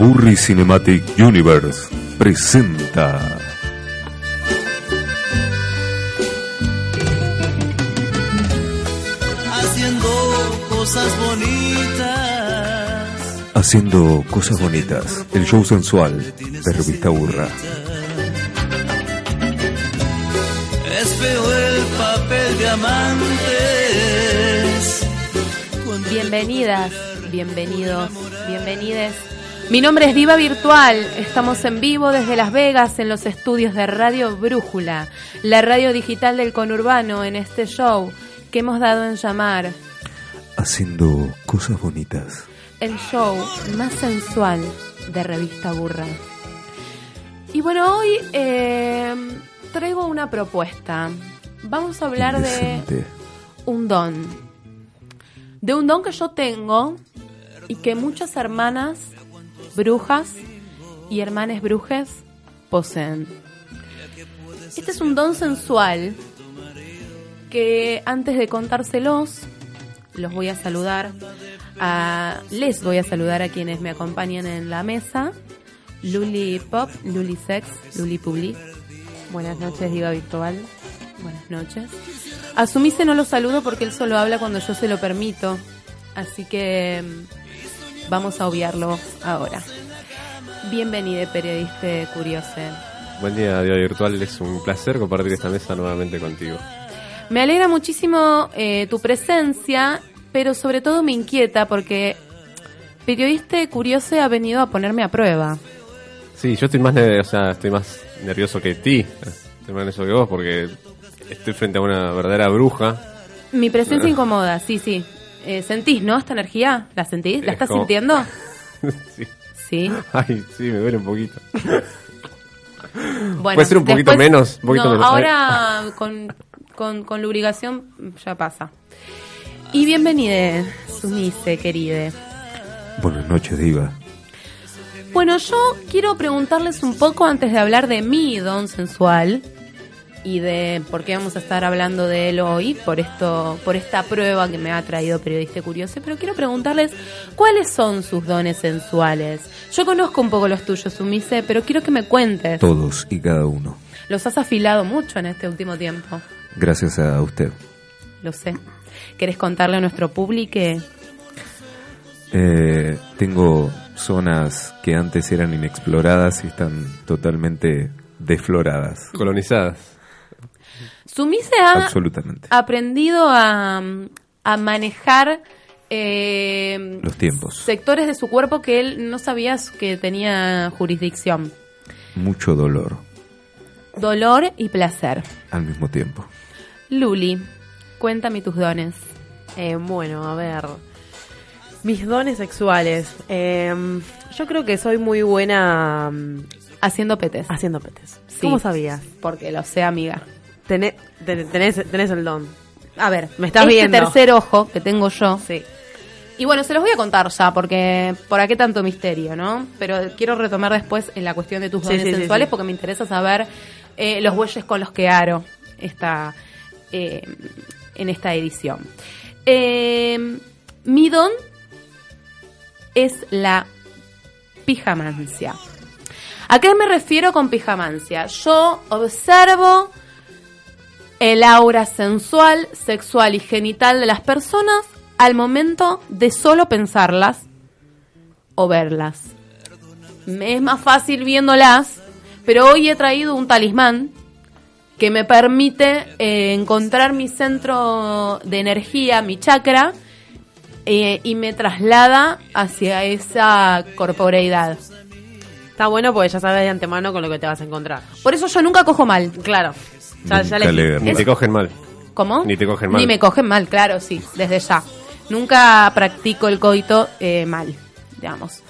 Burry Cinematic Universe presenta. Haciendo cosas bonitas. Haciendo cosas bonitas. El show sensual de Revista Burra. Es feo el papel de amantes. Bienvenidas, bienvenidos, bienvenides. Mi nombre es Viva Virtual. Estamos en vivo desde Las Vegas en los estudios de Radio Brújula, la radio digital del conurbano en este show que hemos dado en llamar Haciendo cosas bonitas. el show más sensual de Revista Burra. Y bueno, hoy eh, traigo una propuesta. Vamos a hablar de un don. De un don que yo tengo y que muchas hermanas brujas y hermanes brujes poseen. Este es un don sensual que antes de contárselos, los voy a saludar. A, les voy a saludar a quienes me acompañan en la mesa. Luli Pop, Luli Sex, Luli Publi. Buenas noches, Diva Virtual. Buenas noches. A Sumise no lo saludo porque él solo habla cuando yo se lo permito. Así que mm, vamos a obviarlo ahora. Bienvenido, periodista curioso. Buen día, Diva Virtual. Es un placer compartir esta mesa nuevamente contigo. Me alegra muchísimo eh, tu presencia, pero sobre todo me inquieta porque periodista curioso ha venido a ponerme a prueba. Sí, yo estoy más, o sea, estoy más nervioso que ti. Estoy más nervioso que vos porque estoy frente a una verdadera bruja. Mi presencia incomoda, sí, sí. Eh, ¿Sentís, no? Esta energía, ¿la sentís? ¿La Es estás como- sintiendo? sí. Sí. Ay, sí, me duele un poquito. Bueno, Puede ser un poquito menos, un poquito no, menos. ahora con, con, con lubricación ya pasa. Y bienvenida, Sumise, querida. Buenas noches, Diva. Bueno, yo quiero preguntarles un poco antes de hablar de mi don sensual y de por qué vamos a estar hablando de él hoy, por esto, por esta prueba que me ha traído Periodista Curioso, pero quiero preguntarles cuáles son sus dones sensuales. Yo conozco un poco los tuyos, Sumise, pero quiero que me cuentes. Todos y cada uno. Los has afilado mucho en este último tiempo, Gracias a usted. lo sé. ¿Querés contarle a nuestro público? Eh, tengo zonas que antes eran inexploradas y están totalmente desfloradas. Colonizadas. Sumise ha Absolutamente. aprendido a, a manejar eh, Los tiempos. sectores de su cuerpo que él no sabía que tenía jurisdicción. Mucho dolor Dolor y placer. al mismo tiempo. Luli, cuéntame tus dones. Eh, bueno, a ver. Mis dones sexuales. Eh, yo creo que soy muy buena mm, Haciendo petes. haciendo petes. Sí. ¿Cómo sabías? Porque lo sé, amiga. Tené- ten- tenés, tenés el don. A ver, Me estás este viendo. tercer ojo que tengo yo. Sí. Y bueno, se los voy a contar ya, porque por qué tanto misterio, ¿no? Pero quiero retomar después en la cuestión de tus dones sí, sí, sensuales, sí. porque me interesa saber eh, los bueyes con los que aro esta, eh, en esta edición. Eh, mi don es la pijamancia. ¿A qué me refiero con pijamancia? Yo observo el aura sensual, sexual y genital de las personas al momento de solo pensarlas o verlas. Me es más fácil viéndolas, pero hoy he traído un talismán que me permite eh, encontrar mi centro de energía, mi chakra, eh, y me traslada hacia esa corporeidad. Está bueno porque ya sabes de antemano con lo que te vas a encontrar. Por eso yo nunca cojo mal. Claro. Ya, ya Nunca le- le- Ni te cogen mal. ¿Cómo? Ni te cogen mal. Ni me cogen mal, claro, sí, desde ya. Nunca practico el coito eh, mal, digamos.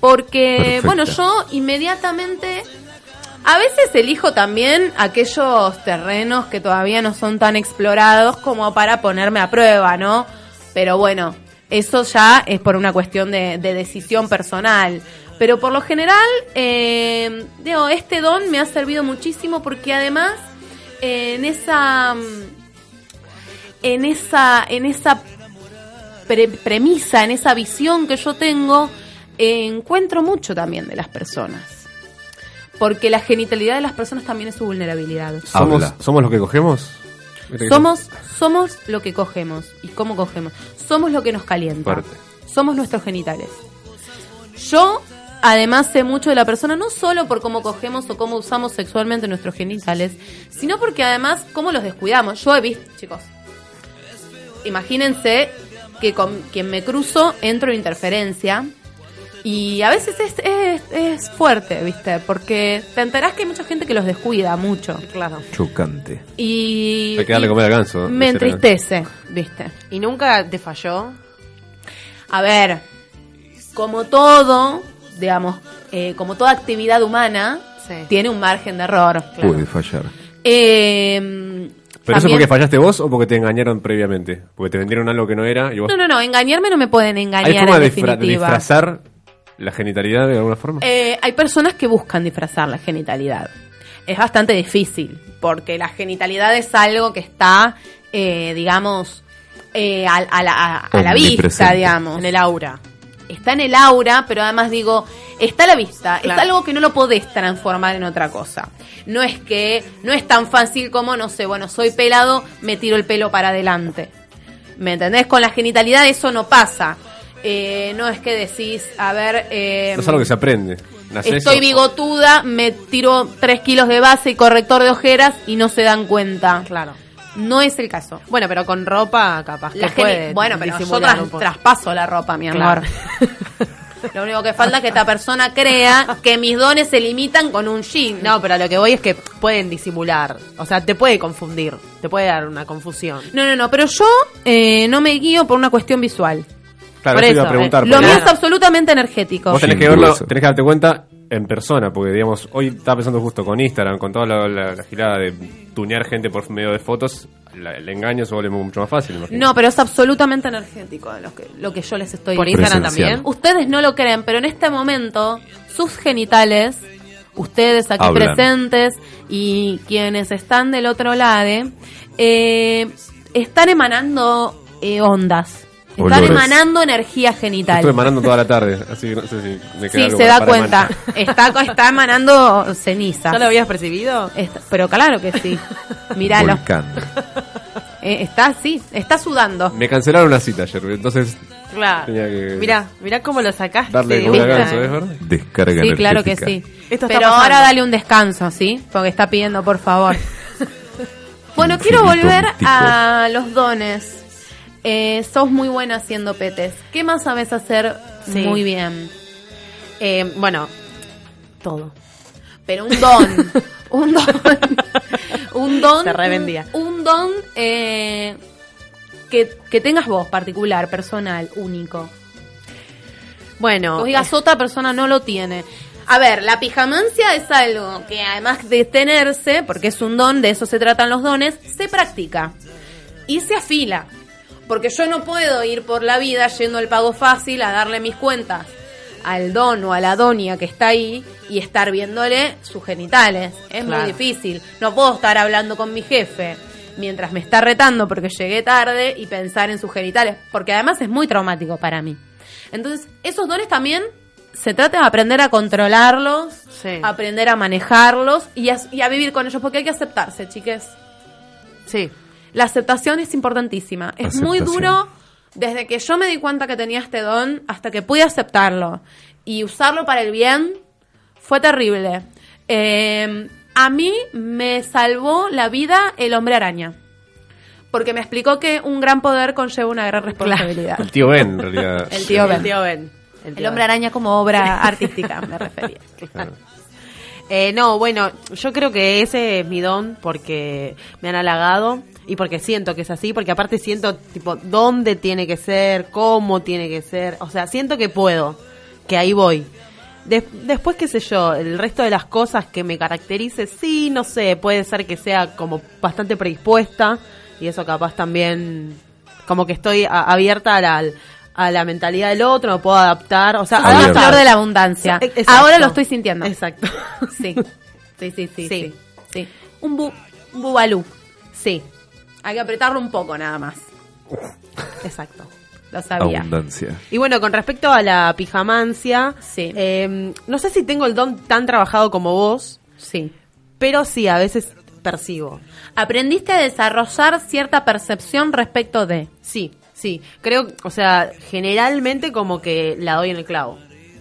Porque, bueno, yo inmediatamente... A veces elijo también aquellos terrenos que todavía no son tan explorados como para ponerme a prueba, ¿no? Pero bueno, eso ya es por una cuestión de, de decisión personal. Pero por lo general, eh, digo, este don me ha servido muchísimo porque además en esa mm, en esa en esa pre- premisa, en esa visión que yo tengo, encuentro mucho también de las personas. Porque la genitalidad de las personas también es su vulnerabilidad. ¿Somos, Habla. ¿Somos los que cogemos? ¿Viste que Somos, somos lo que cogemos. ¿Y cómo cogemos? Somos lo que nos calienta. Fuerte. Somos nuestros genitales. Yo, además, sé mucho de la persona, no solo por cómo cogemos o cómo usamos sexualmente nuestros genitales, sino porque además, cómo los descuidamos. Yo he visto, chicos, imagínense que con quien me cruzo entro en interferencia. Y a veces es, es, es fuerte, ¿viste? Porque te enterás que hay mucha gente que los descuida mucho. Claro. Chocante. Y. Hay que darle y comer al ganso, Me entristece, ¿viste? ¿Y nunca te falló? A ver, como todo, digamos, eh, como toda actividad humana, Sí. tiene un margen de error. Puede fallar. Eh, ¿Pero eso también- porque fallaste vos o porque te engañaron previamente? Porque te vendieron algo que no era y vos... No, no, no, engañarme no me pueden ¿Hay engañar forma en de, disfra- disfrazar la genitalidad de alguna forma? Eh, hay personas que buscan disfrazar la genitalidad. Es bastante difícil, porque la genitalidad es algo que está, eh, digamos, eh, a, a la, a- a la vista, digamos. En el aura. Está en el aura, pero además digo, está a la vista, Claro. es algo que no lo podés transformar en otra cosa. No es que, no es tan fácil como, no sé, bueno, soy pelado, me tiro el pelo para adelante. ¿Me entendés? Con la genitalidad eso no pasa. Eh, no es que decís, a ver, eh, no es algo que se aprende. ¿Nacés estoy bigotuda, me tiro 3 kilos de base y corrector de ojeras y no se dan cuenta. Claro. No es el caso. Bueno, pero con ropa capaz que La geni- puede bueno, pero yo disimular tras- un poco. traspaso la ropa, mi Claro. amor. Lo único que falta es que esta persona crea que mis dones se limitan con un jean. No, pero a lo que voy es que pueden disimular. O sea, te puede confundir. Te puede dar una confusión. no, no, no, pero yo eh, no me guío por una cuestión visual. Claro, Por eso iba a eso, preguntar. eh, Lo porque mío es absolutamente energético. Vos tenés que verlo, tenés que darte cuenta en persona, porque digamos, hoy estaba pensando justo con Instagram, con toda la, la- la girada de tunear gente por medio de fotos, la- el engaño se vuelve mucho más fácil. No, pero es absolutamente energético lo que, lo que yo les estoy Por diciendo. Instagram también. Ustedes no lo creen, pero en este momento sus genitales, ustedes aquí Hablan. presentes y quienes están del otro lado, eh, están emanando eh, ondas. Están Olores. emanando energía genital. Estuve emanando toda la tarde, así que no sé si me queda Sí, algo se da para cuenta. emanar. Está, está emanando ceniza. ¿Ya lo habías percibido? Está- pero claro que sí. Míralo. Volcán. Eh, está así, está sudando. Me cancelaron una cita ayer, entonces Claro. Tenía que- Mirá, mirá cómo lo sacaste. darle como ¿viste? una ganso, ¿es verdad? Descarga Sí, claro que energética. sí. Esto está Pero pasando. ahora dale un descanso, ¿sí? Porque está pidiendo, por favor. bueno, Infinito quiero volver a los dones. Eh, sos muy buena haciendo petes. ¿Qué más sabes hacer Sí. muy bien? Eh, bueno, todo. Pero un don. un don. un don. Se revendía. Un, un don eh, que, que tengas vos, particular, personal, único. Bueno, Vos digas, otra persona no lo tiene. A ver, la pijamancia es algo que además de tenerse, porque es un don, de eso se tratan los dones, se practica y se afila. Porque yo no puedo ir por la vida yendo al pago fácil a darle mis cuentas al don o a la doña que está ahí y estar viéndole sus genitales. Es Claro. muy difícil. No puedo estar hablando con mi jefe mientras me está retando porque llegué tarde y pensar en sus genitales, porque además es muy traumático para mí. Entonces, esos dones también se trata de aprender a controlarlos, Sí. aprender a manejarlos y a, y a vivir con ellos, porque hay que aceptarse, chiques. sí. La aceptación es importantísima. Es muy duro desde que yo me di cuenta que tenía este don hasta que pude aceptarlo y usarlo para el bien. Fue terrible. Eh, a mí me salvó la vida el hombre araña. Porque me explicó que un gran poder conlleva una gran responsabilidad. El tío Ben, en realidad. El tío El Ben. tío Ben. El hombre araña como obra artística, me refería. Claro. Eh, no, bueno, yo creo que ese es mi don porque me han halagado y porque siento que es así, porque aparte siento, tipo, dónde tiene que ser, cómo tiene que ser, o sea, siento que puedo, que ahí voy. Des- después, qué sé yo, el resto de las cosas que me caracterice, sí, no sé, puede ser que sea como bastante predispuesta y eso capaz también, como que estoy a- abierta a la, a la mentalidad del otro, me puedo adaptar, o sea, Sos la flor de la abundancia. E- exacto. Ahora lo estoy sintiendo. Exacto. Sí. Sí, sí, sí, sí. Sí. sí. Un, bu un bubalú. Sí, Hay que apretarlo un poco nada más. exacto. lo sabía. Abundancia. Y bueno, con respecto a la pijamancia, Sí. eh, no sé si tengo el don tan trabajado como vos, Sí. pero sí, a veces percibo. Aprendiste a desarrollar cierta percepción respecto de. Sí, sí. Creo, o sea, generalmente como que la doy en el clavo.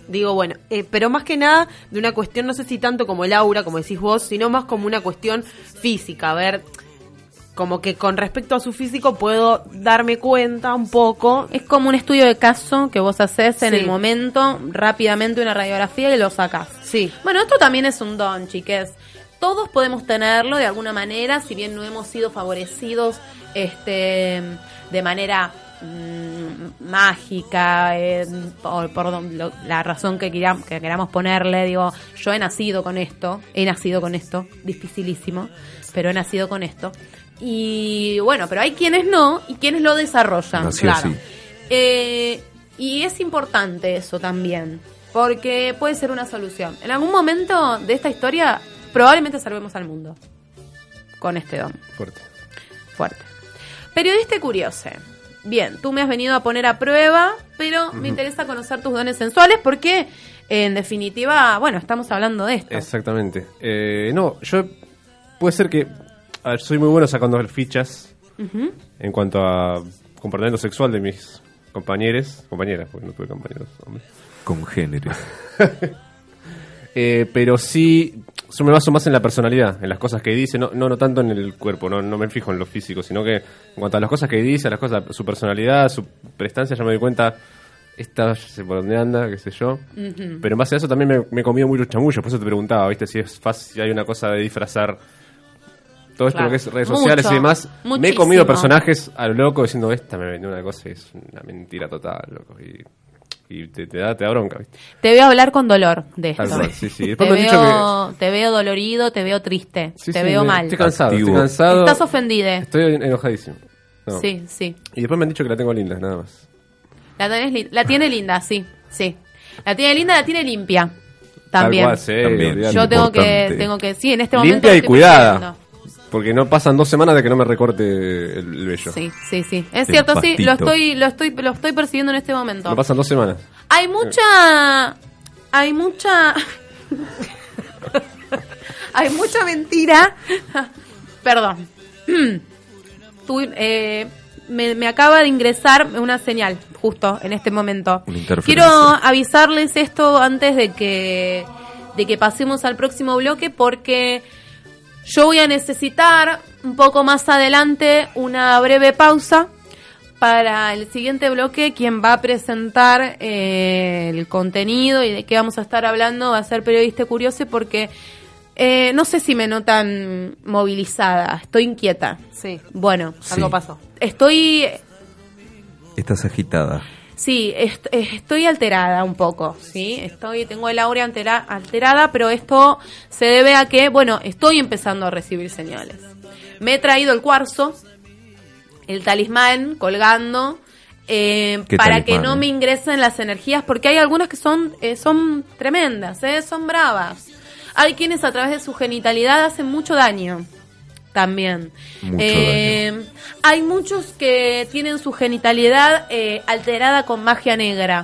Digo, bueno, eh, pero más que nada de una cuestión, no sé si tanto como el aura, como decís vos, sino más como una cuestión física. A ver, como que con respecto a su físico puedo darme cuenta un poco. Es como un estudio de caso que vos haces en Sí. el momento, rápidamente una radiografía y lo sacás. Sí, Bueno, esto también es un don, chiques. Todos podemos tenerlo de alguna manera, si bien no hemos sido favorecidos este, de manera mm, mágica, eh, por, por lo- la razón que, queram- que queramos ponerle. Digo, yo he nacido con esto, he nacido con esto, dificilísimo, pero he nacido con esto. Y bueno, pero hay quienes no y quienes lo desarrollan. Claro. así. Eh, y es importante eso también, porque puede ser una solución. En algún momento de esta historia, probablemente salvemos al mundo con este don Fuerte. fuerte. Periodista curioso. Bien, tú me has venido a poner a prueba, pero me interesa conocer tus dones sensuales porque, en definitiva, bueno, estamos hablando de esto. Exactamente. Eh, no, yo puede ser que a ver, soy muy bueno sacando fichas en cuanto a comportamiento sexual de mis compañeros, compañeras, porque no tuve compañeros hombres. Con género. Eh, pero sí, yo me baso más en la personalidad, en las cosas que dice, no, no, no tanto en el cuerpo, no, no me fijo en lo físico, sino que en cuanto a las cosas que dice, a las cosas, su personalidad, su prestancia, ya me doy cuenta, esta ya sé por dónde anda, qué sé yo. Pero en base a eso también me, me he comido muchos chamullos, por eso te preguntaba, ¿viste? Si es fácil, si hay una cosa de disfrazar todo esto Claro. lo que es redes sociales Mucho, y demás. Me he comido personajes a lo loco diciendo, esta me vendió una cosa y es una mentira total, loco. Y, y te, te da, te da bronca, ¿viste? Te veo hablar con dolor de esto. Tal cual, sí, sí. Te, veo, te veo dolorido, te veo triste, Sí, te sí, veo me- mal. Estoy cansado, Activo. estoy cansado. Estás ofendida. Estoy enojadísimo. No. Sí, sí. Y después me han dicho que la tengo linda, nada más. La, tenés la tiene linda, sí, sí. La tiene linda, la tiene limpia. También. Tal cual, sí, También. olvidate. Yo tengo que, tengo que, sí, en este momento. Limpia y cuidada. Porque no pasan dos semanas de que no me recorte el, el vello. Sí, sí, sí. Es El cierto, sí, lo estoy, lo estoy, lo estoy percibiendo en este momento. No pasan dos semanas. Hay mucha, hay mucha, hay mucha mentira. Perdón. Tú, eh, me, me acaba de ingresar una señal justo en este momento. Quiero avisarles esto antes de que de que pasemos al próximo bloque porque yo voy a necesitar un poco más adelante una breve pausa para el siguiente bloque. Quien va a presentar eh, el contenido y de qué vamos a estar hablando va a ser Periodista Curioso porque eh, no sé si me notan movilizada, estoy inquieta. sí. Bueno, Algo Sí. pasó. estoy Estás agitada. Sí, est- estoy alterada un poco, ¿sí? Estoy, tengo el aura altera- alterada, pero esto se debe a que, bueno, estoy empezando a recibir señales. Me he traído el cuarzo, el talismán colgando, eh, ¿Qué para que no eh? me ingresen las energías, porque hay algunas que son, eh, son tremendas, ¿eh? Son bravas. Hay quienes a través de su genitalidad hacen mucho daño también. Mucho Eh, Hay muchos que tienen su genitalidad eh, alterada con magia negra.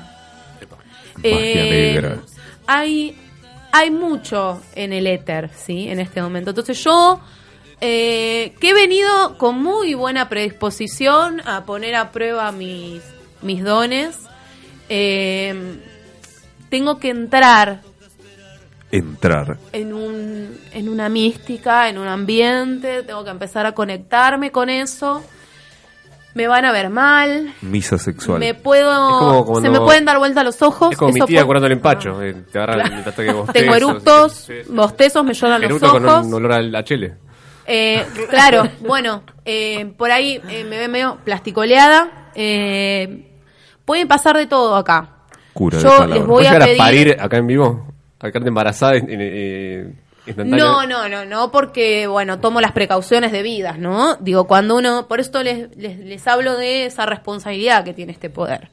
Magia Eh, negra. Hay, hay mucho en el éter, ¿sí? En este momento. Entonces yo, eh, que he venido con muy buena predisposición a poner a prueba mis, mis dones, eh, tengo que entrar Entrar. en, un, en una mística, en un ambiente, tengo que empezar a conectarme con eso. Me van a ver mal, Misa sexual. me puedo, cuando- se me pueden dar vuelta los ojos. Es como mi tía puede- curando el empacho. eh, te agarra el ataque de bostezos. Tengo eructos, sí, sí. bostezos, me lloran los Eructo con ojos. un olor a la chele. Eh, claro, bueno, eh, por ahí eh, me ve medio plasticoleada. Eh, pueden pasar de todo acá. Cura de Yo palabras. les voy ¿Puedes a llegar a pedir- parir acá en vivo? ¿A quedarte embarazada eh, eh? No, no, no, no, porque, bueno, tomo las precauciones debidas, ¿no? Digo, cuando uno, por esto les, les, les hablo de esa responsabilidad que tiene este poder.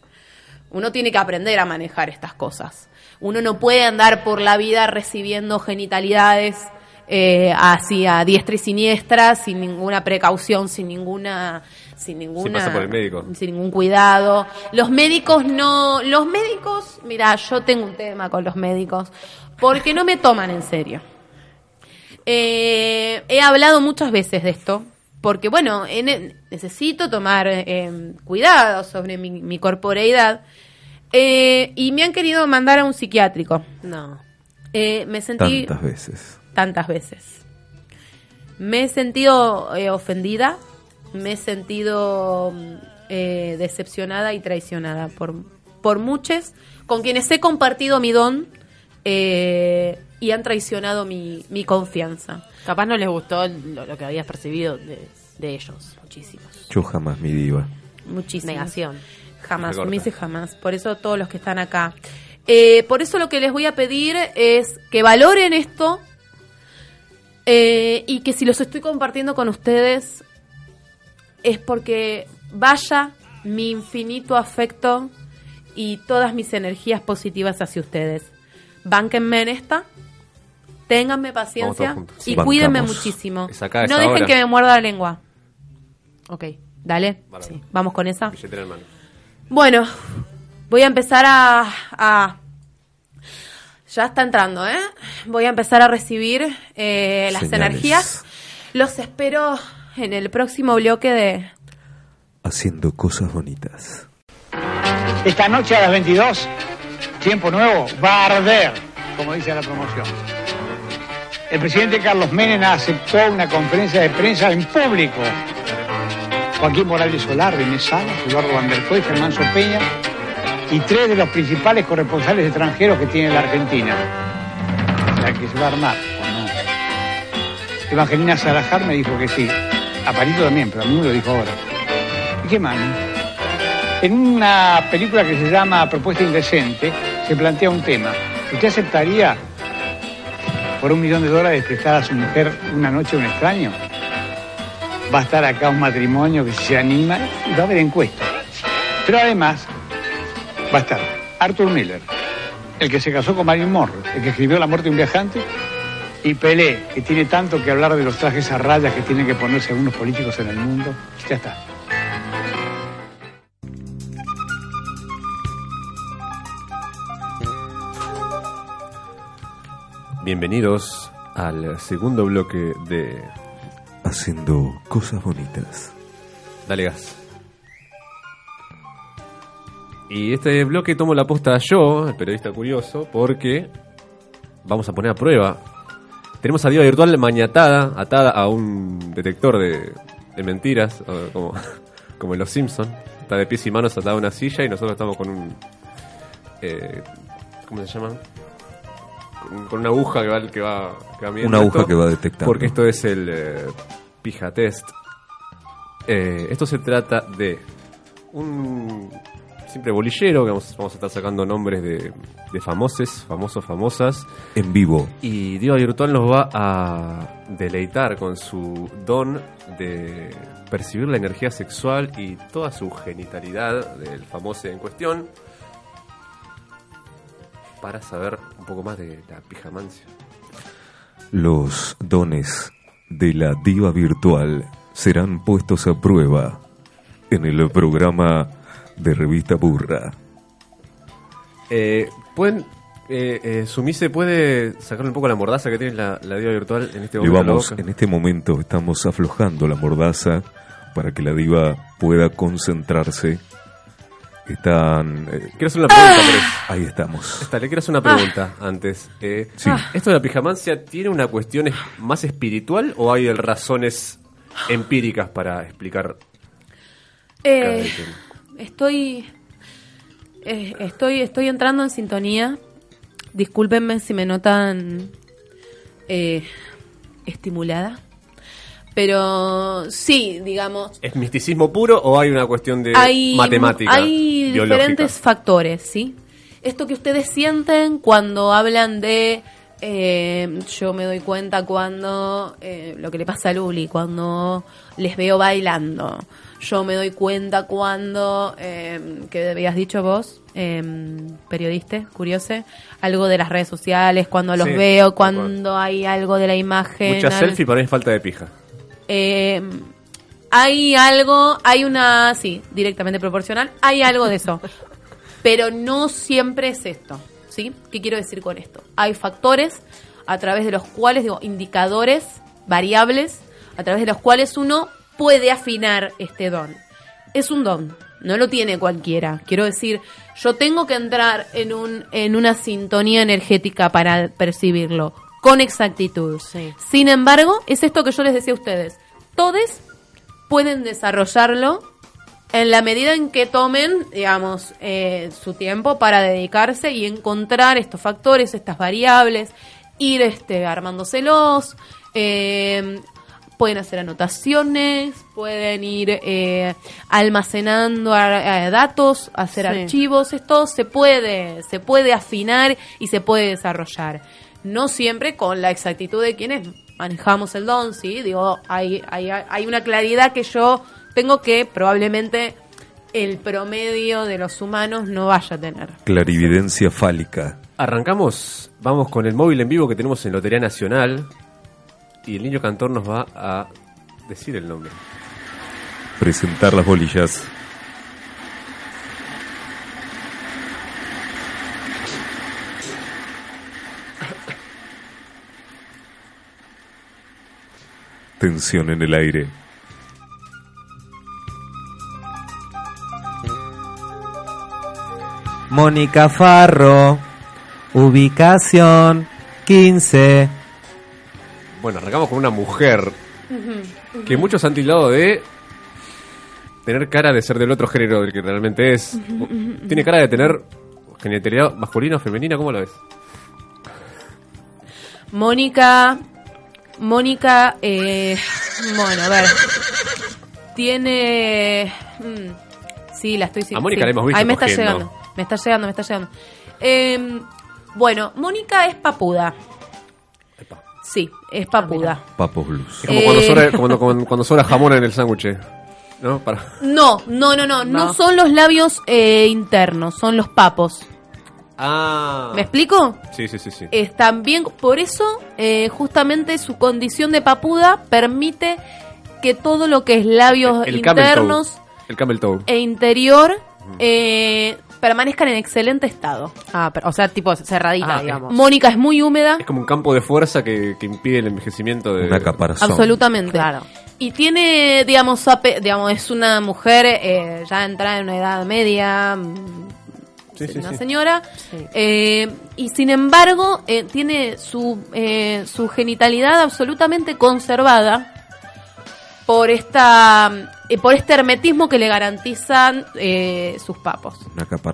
Uno tiene que aprender a manejar estas cosas. Uno no puede andar por la vida recibiendo genitalidades eh, así a diestra y siniestra, sin ninguna precaución, sin ninguna, sin ninguna pasa por el médico. sin ningún cuidado. Los médicos no, los médicos, mira, yo tengo un tema con los médicos porque no me toman en serio. Eh, he hablado muchas veces de esto porque bueno, en- necesito tomar eh, cuidado sobre mi, mi corporeidad eh, y me han querido mandar a un psiquiátrico. No. Eh, me sentí Tantas veces. tantas veces. Me he sentido eh, ofendida, me he sentido mm, eh, decepcionada y traicionada por, por muchos con quienes he compartido mi don eh, y han traicionado mi, mi confianza. Capaz no les gustó lo, lo que habías percibido de, de ellos. Muchísimos. Yo jamás, mi diva. Muchísimo. Negación. Jamás, Recorta. me dice jamás. Por eso todos los que están acá. Eh, por eso lo que les voy a pedir es que valoren esto eh, y que si los estoy compartiendo con ustedes es porque vaya mi infinito afecto y todas mis energías positivas hacia ustedes. Bánquenme en esta, ténganme paciencia y Bancamos. cuídenme muchísimo. No dejen que me muerda la lengua. Ok, dale. Sí, Vamos con esa. Bueno, voy a empezar a, a- Ya está entrando, ¿eh? Voy a empezar a recibir eh, las Señales. energías. Los espero en el próximo bloque de... Haciendo cosas bonitas. Esta noche a las 22, tiempo nuevo, va a arder, como dice la promoción. El presidente Carlos Menem aceptó una conferencia de prensa en público. Joaquín Morales Solar, René Salas, Eduardo Van der Koy, Germán Sopeña y tres de los principales corresponsales extranjeros que tiene la Argentina. La que se va a armar, ¿o no? Evangelina Salazar me dijo que sí. A también, pero a mí me lo dijo ahora. ¿Y qué más? En una película que se llama Propuesta Indecente, se plantea un tema. ¿Usted aceptaría por un millón de dólares prestar a su mujer una noche a un extraño? Va a estar acá un matrimonio que se anima y va a haber encuesta. Pero además va a estar Arthur Miller, el que se casó con Marilyn Monroe, el que escribió La muerte de un viajante, y Pelé, que tiene tanto que hablar de los trajes a rayas que tienen que ponerse algunos políticos en el mundo. Ya está. Bienvenidos al segundo bloque de Haciendo cosas bonitas. Dale Gas. Y este bloque tomo la posta yo, el periodista curioso, porque vamos a poner a prueba. Tenemos a Diva Virtual mañatada, atada a un detector de, de mentiras, como, como en Los Simpsons. Está de pies y manos atada a una silla y nosotros estamos con un... eh, ¿Cómo se llama? Con, una aguja que va, que va, que va Una aguja que va detectando. Porque esto es el eh, pija test. Eh, esto se trata de un simple bolillero que vamos, vamos a estar sacando nombres de, de famosos, famosos, famosas. En vivo. Y Diva Virtual nos va a deleitar con su don de percibir la energía sexual y toda su genitalidad del famoso en cuestión para saber un poco más de la pijamancia. Los dones de la diva virtual serán puestos a prueba en el programa de Revista Burra. Eh, ¿Pueden... Eh, eh, Sumise puede sacarle un poco la mordaza que tiene la, la diva virtual en este momento. en este momento estamos aflojando la mordaza para que la diva pueda concentrarse. Están... eh, Quiero hacer una pregunta ahí estamos. Esta, le quiero hacer una pregunta antes. Eh, Sí. ¿Esto de la pijamancia tiene una cuestión es- más espiritual o hay razones empíricas para explicar Eh? Estoy, eh, estoy, estoy entrando en sintonía. Discúlpenme si me notan eh, estimulada. Pero sí, digamos, ¿Es misticismo puro o hay una cuestión de hay, matemática? hay biológica? diferentes factores, ¿sí? Esto que ustedes sienten cuando hablan de... eh, yo me doy cuenta cuando... eh, lo que le pasa a Luli, cuando les veo bailando. Yo me doy cuenta cuando... Eh, ¿Qué habías dicho vos? Eh, periodista, curioso. Algo de las redes sociales, cuando los Sí, veo, cuando hay algo de la imagen. Mucha al- selfie para mí es falta de pija. eh, hay algo, hay una, sí, directamente proporcional, hay algo de eso. Pero no siempre es esto, ¿sí? ¿Qué quiero decir con esto? Hay factores a través de los cuales, digo, indicadores, variables, a través de los cuales uno puede afinar este don. Es un don, no lo tiene cualquiera. Quiero decir, yo tengo que entrar en, un, en una sintonía energética para percibirlo con exactitud. Sí. Sin embargo, es esto que yo les decía a ustedes. Todos pueden desarrollarlo en la medida en que tomen, digamos, eh, su tiempo para dedicarse y encontrar estos factores, estas variables, ir este, armándoselos, eh, pueden hacer anotaciones, pueden ir eh, almacenando eh, datos, hacer Sí. archivos, esto se puede, se puede afinar y se puede desarrollar. No siempre con la exactitud de quienes manejamos el don, sí, digo, hay, hay, hay una claridad que yo tengo que probablemente el promedio de los humanos no vaya a tener. Clarividencia fálica. Arrancamos, vamos con el móvil en vivo que tenemos en Lotería Nacional y el niño cantor nos va a decir el nombre. Presentar las bolillas. Tensión en el aire. Mónica Farro, ubicación 15. Bueno, arrancamos con una mujer que muchos han tildado de tener cara de ser del otro género del que realmente es. Tiene cara de tener genitalidad masculina o femenina, ¿cómo la ves? Mónica, Mónica, eh, bueno, a ver, tiene, mm, sí, la estoy A Mónica sí. la hemos visto Ahí me está cogiendo. llegando, me está llegando, me está llegando. Eh, bueno, Mónica es papuda, sí, es papuda. Papos Blues. Es como cuando, Eh. sobra, cuando, cuando- cuando sobra jamón en el sándwich. ¿No? Para... No, no, no, no, no, No. son los labios eh, internos, son los papos. Ah. ¿Me explico? Sí, sí, sí, sí. es también por eso eh, justamente su condición de papuda permite que todo lo que es labios el camel internos toe. El camel toe. e interior eh, permanezcan en excelente estado. Ah, pero, o sea, tipo cerradita, Ah, digamos. Mónica es muy húmeda, Es como un campo de fuerza que, que impide el envejecimiento de... Una caparazón. absolutamente. Claro. Y tiene, digamos, ape- digamos, es una mujer eh, ya entrada en una edad media, mm, Sí, sí, una sí. señora, Sí. eh, y sin embargo eh, tiene su, eh, su genitalidad absolutamente conservada por esta eh, por este hermetismo que le garantizan eh, sus papos.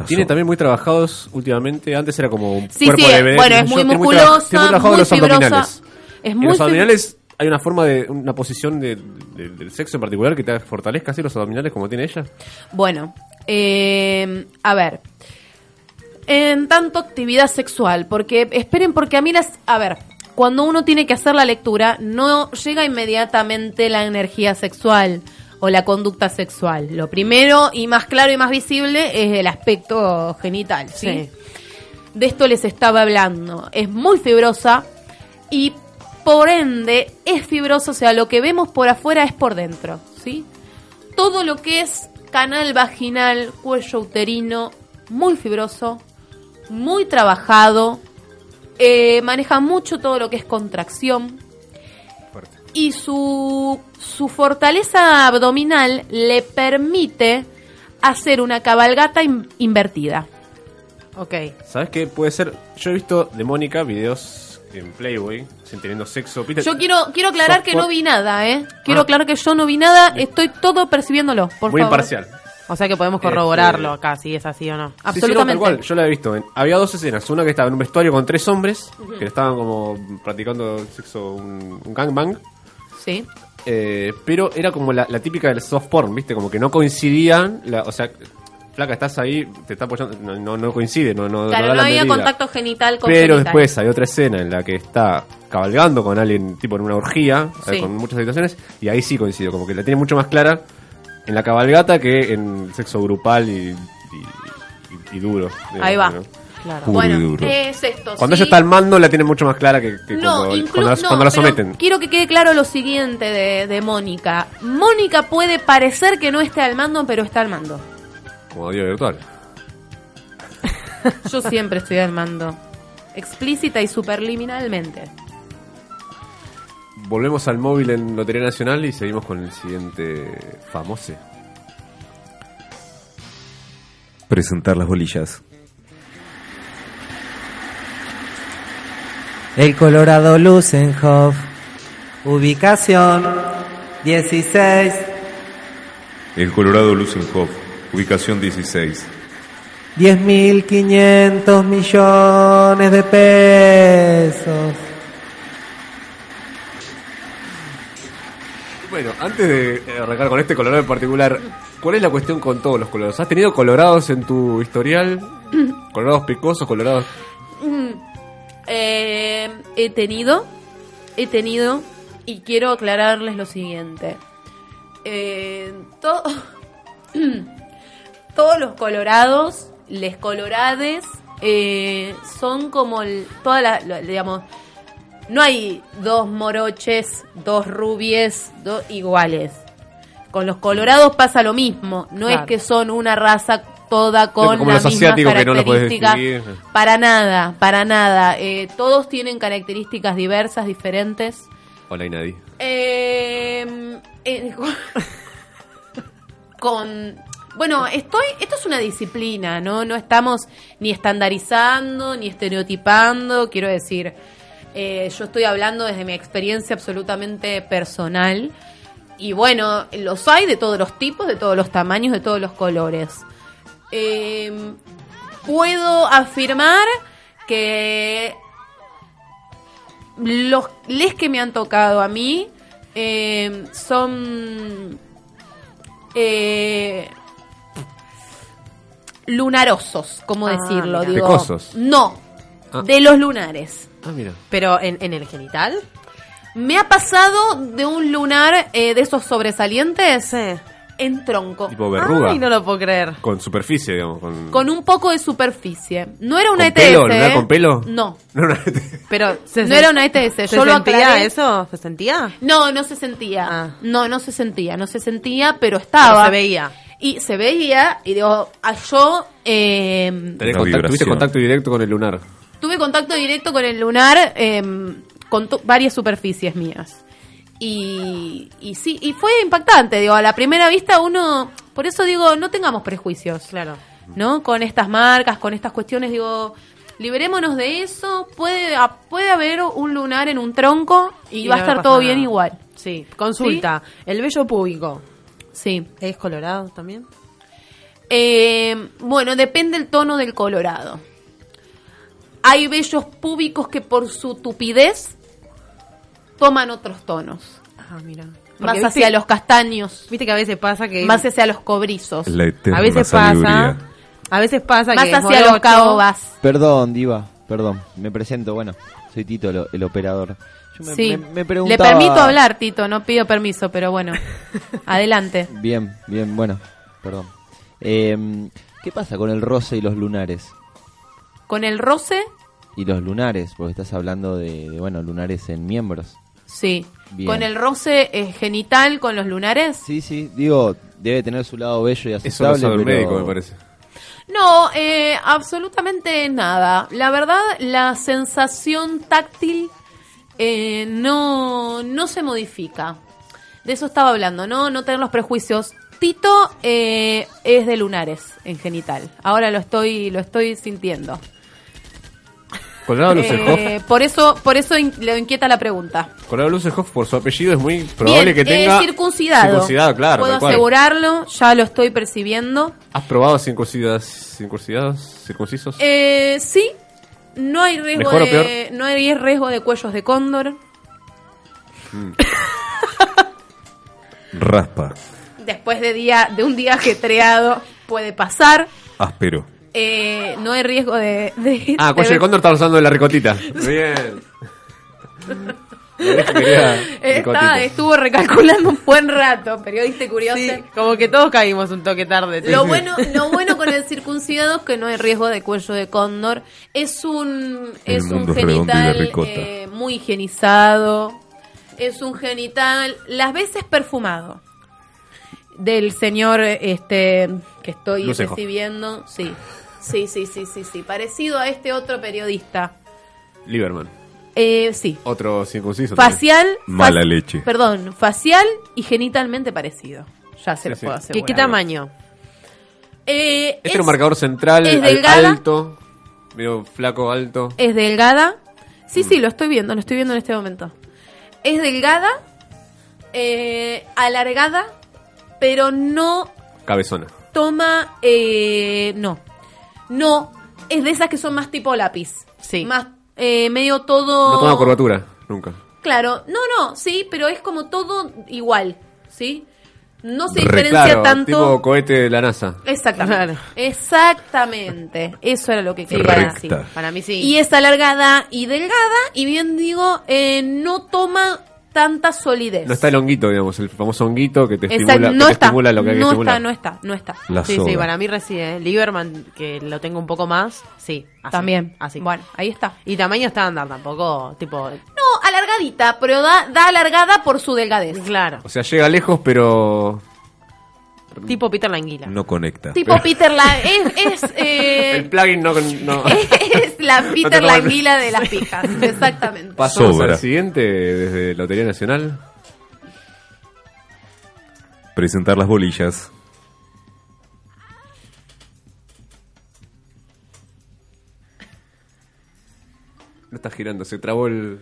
Tiene también muy trabajados últimamente. Antes era como un Sí, cuerpo sí, de bebé. bueno, es muy musculosa, trabajado muy los fibrosa. abdominales. Es En muy los abdominales hay una forma de una posición de, de- del sexo en particular que te fortalezca así los abdominales como tiene ella. Bueno, eh, a ver. En tanto actividad sexual, porque esperen, porque a mí las. A ver, cuando uno tiene que hacer la lectura, no llega inmediatamente la energía sexual o la conducta sexual. Lo primero y más claro y más visible es el aspecto genital, ¿sí? Sí. De esto les estaba hablando. Es muy fibrosa y por ende es fibrosa, o sea, lo que vemos por afuera es por dentro, ¿sí? todo lo que es canal vaginal, cuello uterino, muy fibroso, muy trabajado, eh, maneja mucho todo lo que es contracción Fuerte. y su, su fortaleza abdominal le permite hacer una cabalgata in- invertida. Ok. ¿Sabes qué puede ser? Yo he visto de Mónica videos en Playboy, sin teniendo sexo. Yo quiero quiero aclarar que no vi nada, ¿eh? Quiero Ah. aclarar que yo no vi nada, estoy todo percibiéndolo, por Muy favor. imparcial. O sea que podemos Este- corroborarlo acá, si es así o no. Sí, sí, no, Absolutamente. tal cual, yo la he visto. Había dos escenas. Una que estaba en un vestuario con tres hombres que estaban como practicando sexo, un, un gangbang. Sí. Eh, pero era como la, la típica del soft porn, ¿viste? Como que no coincidían. la- o sea, flaca, estás ahí, te está apoyando. No, no, no coincide, no, no, Claro, no había medida. contacto genital con Pero genital. después hay otra escena en la que está cabalgando con alguien, tipo en una orgía, Sí. eh, con muchas situaciones, y ahí sí coincido, como que la tiene mucho más clara en la cabalgata que en sexo grupal y, y- y- y duro. digamos, Ahí va. ¿no? Claro. Bueno, duro. es esto. Cuando sí. ella está al mando la tiene mucho más clara que, que No, cuando, la, no, cuando la pero someten. Quiero que quede claro lo siguiente de, de Mónica. Mónica puede parecer que no esté al mando, pero está al mando. Como dios virtual. Yo siempre estoy al mando. Explícita y superliminalmente. Volvemos al móvil en Lotería Nacional y seguimos con el siguiente famoso. Presentar las bolillas. El Colorado Lusenhoff. Ubicación 16. El Colorado Lusenhoff, ubicación 16. 10.500 millones de pesos. Bueno, antes de eh, arrancar con este colorado en particular, ¿cuál es la cuestión con todos los colorados? ¿Has tenido colorados en tu historial? ¿Colorados picosos, colorados? Eh, he tenido, he tenido, y quiero aclararles lo siguiente. Eh, to- todos los colorados, les colorades, eh, son como el, toda la, digamos, no hay dos moroches, dos rubies, dos iguales. Con los colorados pasa lo mismo, no Claro. es que son una raza toda con como la misma que no característica. Para nada, para nada. Eh, todos tienen características diversas, diferentes. Hola, Inadi. Eh, eh, con bueno, estoy esto es una disciplina, ¿no? No estamos ni estandarizando ni estereotipando, quiero decir, eh, yo estoy hablando desde mi experiencia absolutamente personal y bueno, los hay de todos los tipos, de todos los tamaños, de todos los colores. Eh, puedo afirmar que los les que me han tocado a mí eh, son eh, lunarosos, ¿cómo Ah, decirlo? Digo, Pecosos. no, Ah. de los lunares. Ah, mira. Pero en, en el genital. Me ha pasado de un lunar eh, de esos sobresalientes Sí. en tronco. Tipo verruga. Ay, no lo puedo creer. Con superficie, digamos. Con, Con un poco de superficie. No era una ¿Con ETS. pelo? ¿Lunar ¿eh? con pelo? No. No, no, Pero No era una ETS. ¿Se Yo lo sentía aclaré. eso? ¿Se sentía? No, no se sentía. Ah. No, no se sentía. No se sentía, pero estaba. Pero se veía. Y se veía, y digo, a yo eh, Tenés Una contacto- tuviste contacto directo con el lunar. Tuve contacto directo con el lunar eh, con varias superficies mías. Y, y sí, y fue impactante, digo, a la primera vista uno, por eso digo, no tengamos prejuicios. Claro. ¿no? Con estas marcas, con estas cuestiones, digo, liberémonos de eso, puede, a- puede haber un lunar en un tronco y, Y va a estar todo nada. bien igual. Sí. Consulta. ¿El vello público Sí. es colorado también? Eh, bueno, depende el tono del colorado. Hay vellos púbicos que por su tupidez toman otros tonos. Ah, mira. Más hacia los castaños, Viste que a veces pasa que... más hacia los cobrizos, a veces sabiduría. pasa... A veces pasa más que hacia los caobas. Perdón, Diva, perdón, me presento, bueno, soy Tito, el, el operador. Yo me, Sí. me- me Le permito hablar, Tito, no pido permiso, pero bueno. Adelante. Bien, bien, bueno, perdón. Eh, ¿Qué pasa con el roce y los lunares? Con el roce, Y los lunares, porque estás hablando de, de, bueno, lunares en miembros. sí. Bien. Con el roce eh, genital, con los lunares. Sí, sí, digo, debe tener su lado bello y Eso lo aceptable, sabe el pero... médico, me parece. No, eh, absolutamente nada. La verdad, la sensación táctil eh, no, no se modifica. De eso estaba hablando, ¿no? No tener los prejuicios. Tito eh, es de lunares en genital. Ahora lo estoy, lo estoy sintiendo. Colorado Lusenhoff. Eh, por eso, por eso in- le inquieta la pregunta. Colorado Lusenhoff, por su apellido, es muy probable Bien, que tenga. eh, circuncidado. Circuncidado, claro. Puedo asegurarlo, ya lo estoy percibiendo. ¿Has probado circuncidas, circuncidados, circuncisos? Eh, sí, no hay riesgo ¿Mejor o de, peor? no hay riesgo de cuellos de cóndor. Raspa. Después de día, de un día ajetreado puede pasar. Áspero. Eh, no hay riesgo de, de- ah, cuello de cóndor está usando de la ricotita. Bien. Quería Está- estuvo recalculando un buen rato, periodista curioso. Sí, como que todos caímos un toque tarde. Lo bueno, lo bueno con el circuncidado es que no hay riesgo de cuello de cóndor. Es un, El es un genital eh, muy higienizado. Es un genital, las veces perfumado. Del señor este que estoy Lucejo. recibiendo. Sí. Sí, sí, sí, sí, sí. Parecido a este otro periodista. Lieberman. Eh, sí. Otro circunciso. Facial. Mala fac- leche. Perdón, facial y genitalmente parecido. Ya se Sí, lo sí. puedo ¿Qué, asegurar. qué tamaño? Eh, Este es- era un marcador central, es delgada. alto, medio flaco, alto. Es delgada. Sí, Mm. sí, lo estoy viendo, lo estoy viendo en este momento. Es delgada, eh, alargada, pero no Cabezona. toma. eh, no. No. Es de esas que son más tipo lápiz. Sí. Más eh, medio todo. No toma curvatura, nunca. Claro, no, no, sí, pero es como todo igual, ¿sí? No se Re- diferencia Claro, tanto. tipo cohete de la NASA. Exactamente. Claro. Exactamente. Eso era lo que quería Recta. decir. Para mí sí. Y es alargada y delgada, y bien digo, eh, no toma tanta solidez. No está el honguito, digamos, el famoso honguito que te Exacto, estimula, que no te está, estimula lo que hay que no está, no está, no está. La sí, sí, para mí reside. Lieberman, que lo tengo un poco más, sí. así, También. Así. Bueno, ahí está. Y tamaño estándar tampoco, tipo... No, alargadita, pero da, da alargada por su delgadez. Claro. O sea, llega lejos, pero Tipo Peter Languila. No conecta. Tipo Peter la es, es, eh, el plugin no... no. es la Peter toma- Languila de las pijas. Exactamente. Pasamos Sobra. al siguiente desde Lotería Nacional. Presentar las bolillas. No está girando, se trabó el...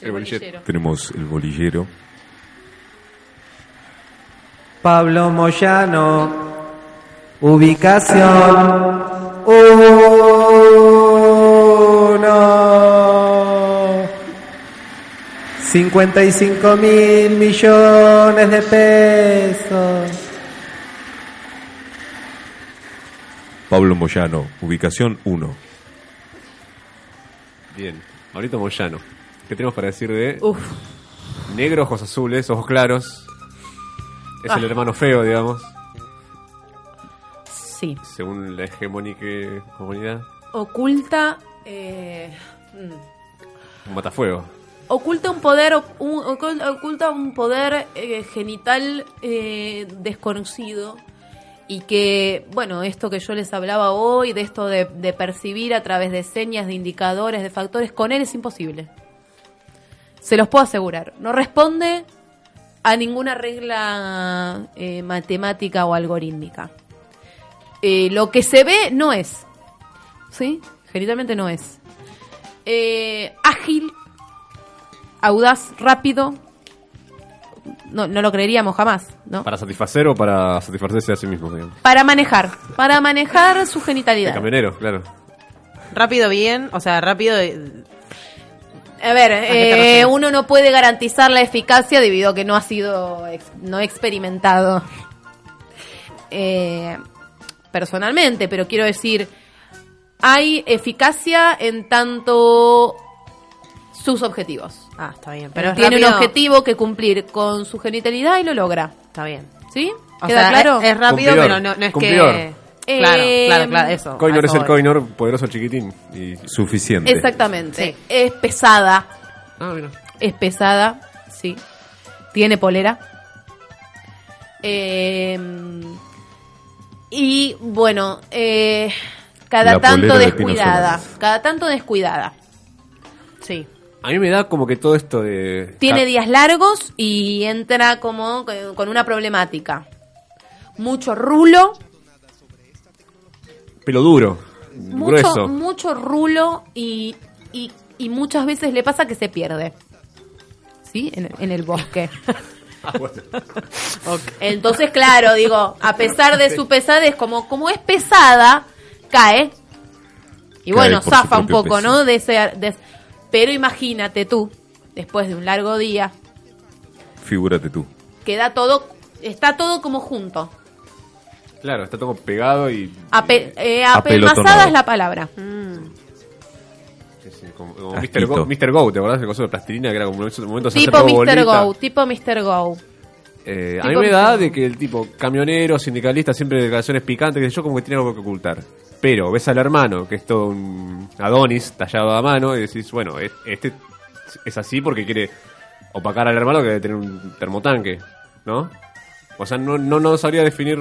El bolillero. bolillero. Tenemos el bolillero. Pablo Moyano. Ubicación. Uno. 55 mil millones de pesos. Pablo Moyano, ubicación 1. Bien. Maurito Moyano. ¿Qué tenemos para decir de Uf. negro, ojos azules, ojos claros? Es el hermano feo, digamos, Sí. según la hegemónica comunidad. Oculta. eh, mm. Un matafuego. oculta un poder un- oculta un poder eh, genital eh, desconocido y que bueno esto que yo les hablaba hoy de esto de, de percibir a través de señas de indicadores de factores con él es imposible se los puedo asegurar no responde a ninguna regla eh, matemática o algorítmica Eh, lo que se ve no es sí genitalmente no es Eh, ágil audaz, rápido. No, no lo creeríamos jamás, ¿no? ¿Para satisfacer o para satisfacerse a sí mismo, digamos? Para manejar, para manejar su El genitalidad. camionero, claro. Rápido bien, o sea, rápido... A ver, eh, uno no puede garantizar la eficacia debido a que no ha sido ex- no experimentado eh, personalmente, pero quiero decir, hay eficacia en tanto sus objetivos. Ah, está bien. Pero Tiene un objetivo que cumplir con su genitalidad y lo logra. Está bien. ¿Sí? O ¿Queda sea, claro? Es, es rápido, Cumplidor. pero no, no es Cumplidor. que... Eh, Claro, claro, claro, eso. Coinor es el. Coinor, poderoso chiquitín. Y... Suficiente. Exactamente. Sí. Es pesada. Ah, mira. Es pesada, sí. Tiene polera. Eh, y bueno, eh, cada La tanto de descuidada. Cada tanto descuidada. Sí. A mí me da como que todo esto de... Tiene días largos y entra como con- con una problemática. Mucho rulo, Pelo duro, mucho, grueso. mucho rulo y, y, y muchas veces le pasa que se pierde. ¿Sí? En, en el bosque. Ah. Entonces, claro, digo, a pesar de su pesadez, como, como es pesada, cae. Y Cae bueno, zafa un poco, peso. ¿no? De ese, de- pero imagínate tú, después de un largo día, Figúrate tú. queda todo, está todo como junto. Claro, está todo pegado y... Ape- eh, Apelotonado. apelmazada es la palabra. Mm. sí, sí. Como, como Asquito. Mr. Go, Mr. Go, ¿te acordás? El coso de plastilina que era como en esos momentos Tipo Mr. bolita. Go, tipo Mr. Go. Eh, a mí me da de que el tipo camionero, sindicalista, siempre declaraciones picantes, que yo como que tiene algo que ocultar. Pero ves al hermano, que es todo un Adonis tallado a mano, y decís, bueno, es- este es así porque quiere opacar al hermano que debe tener un termotanque, ¿no? O sea, no, no, no sabría definir.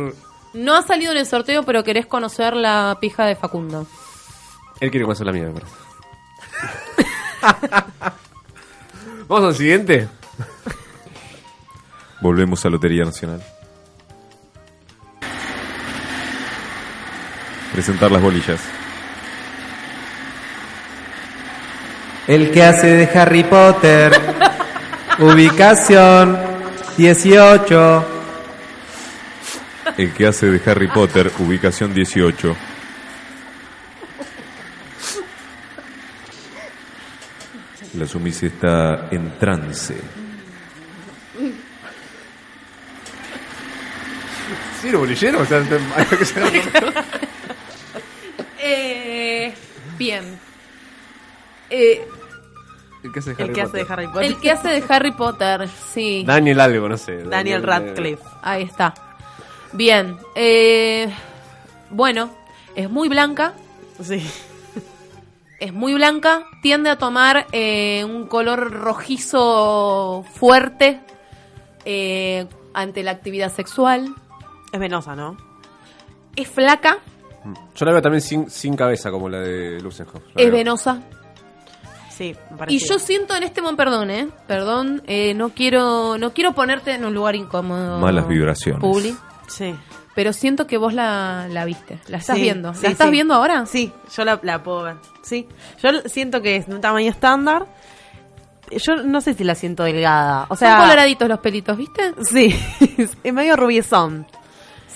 No ha salido en el sorteo, pero querés conocer la pija de Facundo. Él quiere conocer la mía, me parece. Vamos al siguiente. Volvemos a Lotería Nacional. Presentar las bolillas. El que hace de Harry Potter. Ubicación 18. El que hace de Harry Potter, ubicación 18. La sumisa está en trance. ¿Sí, era bolillero? O sea, hay que ser- Eh, bien. Eh, el que hace de El Harry que hace Potter. de Harry Potter. el que hace de Harry Potter, sí. Daniel algo, no sé. Daniel Radcliffe. Ahí está. Bien. Eh, bueno, es muy blanca. Sí. Es muy blanca. Tiende a tomar eh, un color rojizo fuerte eh, ante la actividad sexual. Es venosa, ¿no? Es flaca. Yo la veo también sin, sin cabeza, como la de Lusenhoff. La Es veo. venosa. Sí, me parece. Y yo siento en este momento, perdón, ¿eh? Perdón, eh, no quiero no quiero ponerte en un lugar incómodo. Malas vibraciones. Publi, Sí. pero siento que vos la, la viste. ¿La estás Sí, viendo? sí, ¿La estás sí. viendo ahora? Sí, yo la, la puedo ver. Sí. Yo siento que es de un tamaño estándar. Yo no sé si la siento delgada. O sea, Son coloraditos los pelitos, ¿viste? Sí, es medio rubiezón.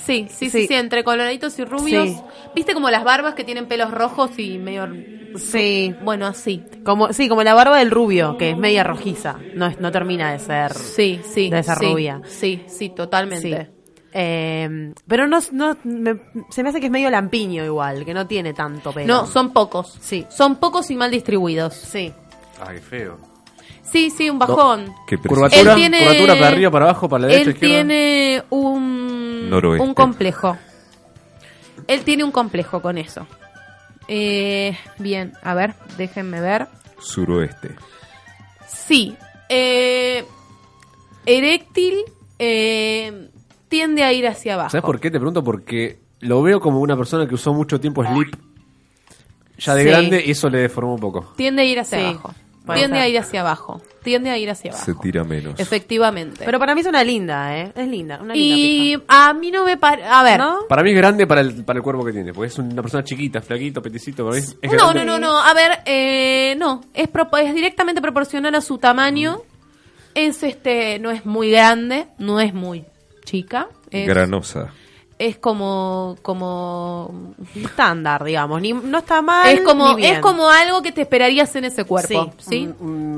Sí, sí, sí, Sí. entre coloraditos y rubios. Sí. ¿Viste como las barbas que tienen pelos rojos y medio... Sí. Bueno, así. Como, sí, como la barba del rubio, que es media rojiza. No, es- no termina de ser. Sí, sí. De sí, rubia. Sí, sí, Sí. Eh, pero no, no me- se me hace que es medio lampiño igual, que no tiene tanto pelo. No, son pocos. Sí. Son pocos y mal distribuidos. Sí. Ay, feo. Sí, sí, un bajón. Qué Curvatura, Él tiene- curvatura para arriba, para abajo, para la derecha, Él izquierda. tiene un, Noroeste. un complejo. Él tiene un complejo con eso. Eh, bien, a ver, déjenme ver. Suroeste. Sí, eh, eréctil eh, tiende a ir hacia abajo. ¿Sabes por qué? Te pregunto porque lo veo como una persona que usó mucho tiempo slip. Ya de Sí. grande y eso le deformó un poco. Tiende a ir hacia Sí, abajo. Tiende a ir hacia abajo. Tiende a ir hacia abajo. Se tira menos. Efectivamente. Pero para mí es una linda, ¿eh? Es linda, una linda y a mí no me parece... A ver. ¿No? Para mí es grande para el, para el cuerpo que tiene, porque es una persona chiquita, flaquito, peticito. Para mí es, es No, grande. no, no, no. A ver, eh, no. Es, propo- es directamente proporcional a su tamaño. Es este, no es muy grande, no es muy chica. Es, Granosa. es como, como, Estándar, digamos. Ni, no está mal. es como, ni bien. es como algo que te esperarías en ese cuerpo, Sí. ¿sí?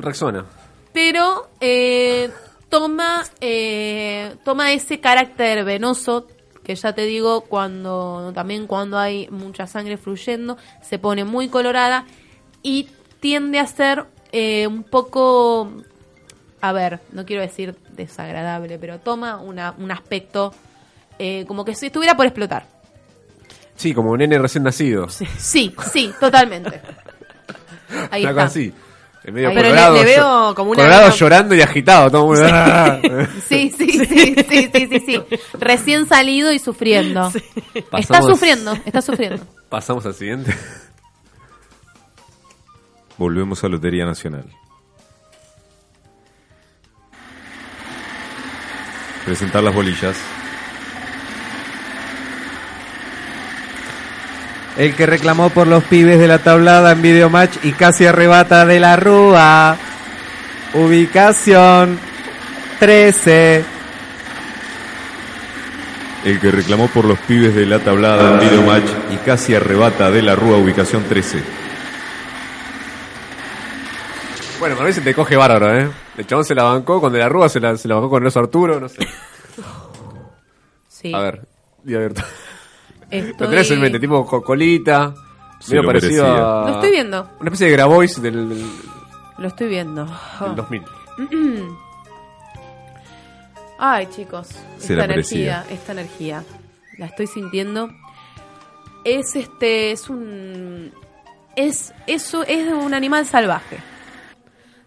Rexona. Pero eh, toma, eh, toma ese carácter venoso que ya te digo cuando también cuando hay mucha sangre fluyendo se pone muy colorada y tiende a ser eh, un poco a ver no quiero decir desagradable pero toma una, un aspecto eh, como que si estuviera por explotar Sí, como un nene recién nacido. sí sí totalmente ahí está así. En medio. Pero colorado, le- le veo como una colorado llorando y agitado. Todo muy- Sí, sí, sí, sí, sí, sí, sí. Recién salido y sufriendo. Está Pasamos- sufriendo, está sufriendo. Pasamos al siguiente. Volvemos a Lotería Nacional. Presentar las bolillas. El que reclamó por los pibes de la tablada en videomatch y casi arrebata de la rúa. Ubicación 13. El que reclamó por los pibes de la tablada en videomatch y casi arrebata de la Rúa, ubicación 13. Bueno, para mí se te coge bárbaro, ¿eh? El chabón se la bancó, con De la Rúa se la, se la bancó con el oso Arturo, no sé. Sí. A ver, di abierto. Estoy- Lo tenés en mente, tipo co- colita, Medio lo parecido merecía. a... Lo estoy viendo. Una especie de Grabois del, del, Lo estoy viendo. del 2000. Ay, chicos, Se esta la energía, esta energía, la estoy sintiendo. Es este, es un, es eso, es un animal salvaje.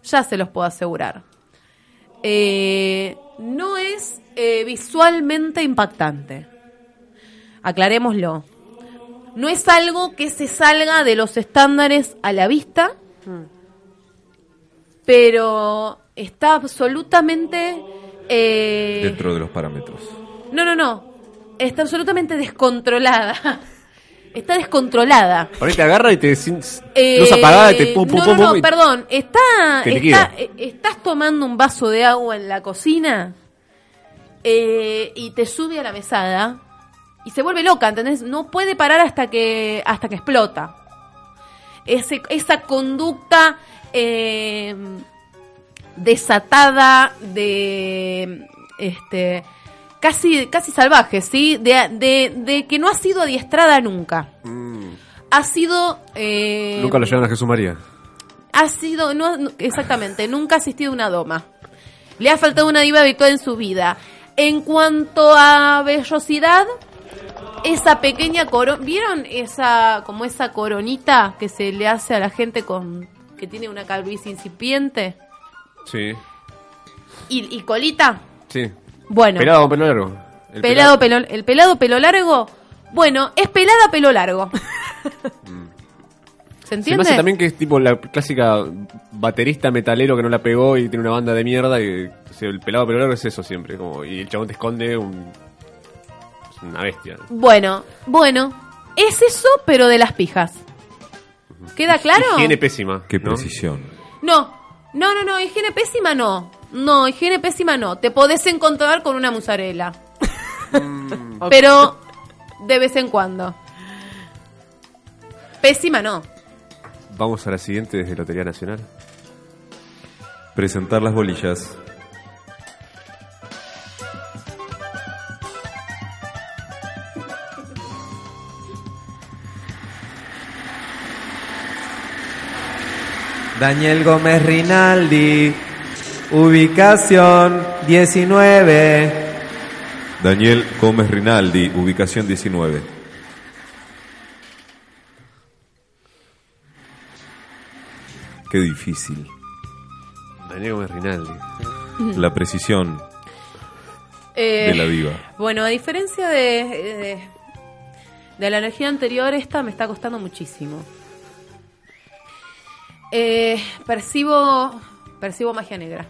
Ya se los puedo asegurar. Eh, no es eh, visualmente impactante. Aclarémoslo. No es algo que se salga de los estándares a la vista, pero está absolutamente eh, Dentro de los parámetros. no, no, no. Está absolutamente descontrolada. Está descontrolada. Por ahí te agarra y te... Eh, luz apagada y te pum, pum, no, pum, no, perdón. Está, está- eh, estás tomando un vaso de agua en la cocina eh, y te sube a la mesada y se vuelve loca, ¿entendés? No puede parar hasta que hasta que explota. Ese, esa conducta eh, desatada de este casi casi salvaje, ¿sí? De, de, de que no ha sido adiestrada nunca. Ha sido eh, Nunca lo llevan a Jesús María. ha sido, no, no- exactamente, nunca ha asistido a una doma. Le ha faltado una diva virtual en su vida. En cuanto a vellosidad, esa pequeña corona, ¿vieron esa, como esa coronita que se le hace a la gente con, que tiene una calvicie incipiente? Sí, Y, y colita, sí. Bueno, Pelado o pelo largo. El pelado, pelo, el pelado pelo largo, bueno, es pelada pelo largo. ¿Se Se me entiende? hace también que es tipo la clásica baterista metalero que no la pegó y tiene una banda de mierda y o sea, el pelado pelo largo es eso siempre. Como, y el chabón te esconde un, es una bestia. Bueno, bueno, es eso, pero de las pijas. ¿Queda claro? Higiene pésima. Qué ¿no? precisión. No, no, no, no, higiene pésima no. No, higiene pésima no. Te podés encontrar con una musarela. pero de vez en cuando. Pésima no. Vamos a la siguiente desde Lotería Nacional. Presentar las bolillas. Daniel Gómez Rinaldi, ubicación 19. Daniel Gómez Rinaldi, ubicación 19. Qué difícil. Daniel Gómez Rinaldi. La precisión Eh, de la diva. Bueno, a diferencia de, de, de la energía anterior, esta me está costando muchísimo. Eh, percibo, percibo magia negra.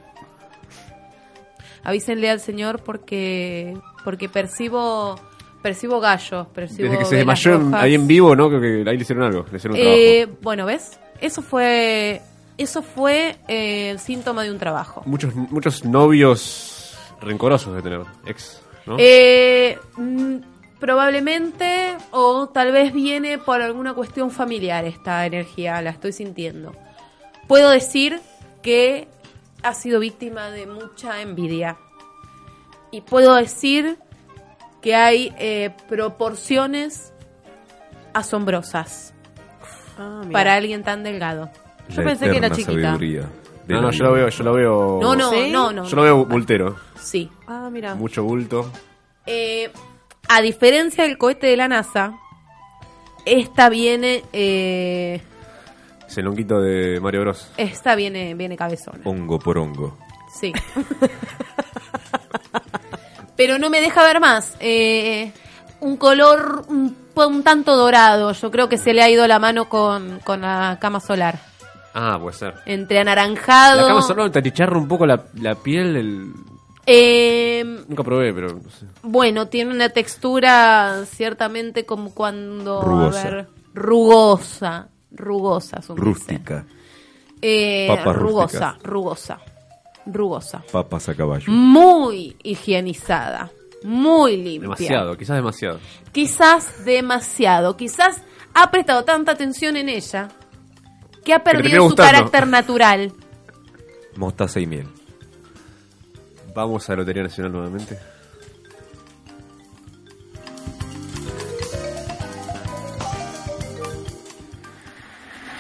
Avísenle al señor porque, porque percibo, percibo gallos, percibo Desde que se desmayó en- ahí en vivo, ¿no? Creo que ahí le hicieron algo. Le hicieron un Eh, bueno, ¿ves? Eso fue, eso fue eh, el síntoma de un trabajo. trabajo. Muchos, muchos novios rencorosos de tener. Ex, ¿no? Eh, mm, probablemente o tal vez viene por alguna cuestión familiar esta energía, la estoy sintiendo. Puedo decir que ha sido víctima de mucha envidia. Y puedo decir que hay eh, proporciones asombrosas Ah, para alguien tan delgado. Yo La pensé que era chiquita. sabiduría no, no, yo lo veo, yo lo veo. No, no, ¿Sí? no, no. Yo lo veo bultero. Sí. Ah, mira. Mucho bulto. Eh, a diferencia del cohete de la NASA, esta viene, eh, Es el longuito de Mario Bros. esta viene, viene cabezona. Hongo por hongo. Sí. Pero no me deja ver más. Eh, un color un, tanto dorado. Yo creo que se le ha ido la mano con, con la cama solar. Ah, puede ser. Entre anaranjado. La cama solo te achicharra un poco la, la piel. El... eh, Nunca probé, pero no sé. Bueno, tiene una textura ciertamente como cuando... Rugosa. A ver, rugosa. Rugosa, su. Rústica. Eh, Papas rugosa, rústicas. rugosa, rugosa. Papas a caballo. Muy higienizada, muy limpia. Demasiado, quizás demasiado. Quizás demasiado. Quizás ha prestado tanta atención en ella que ha perdido su gustando. carácter natural. Mostaza y miel. Vamos a Lotería Nacional nuevamente.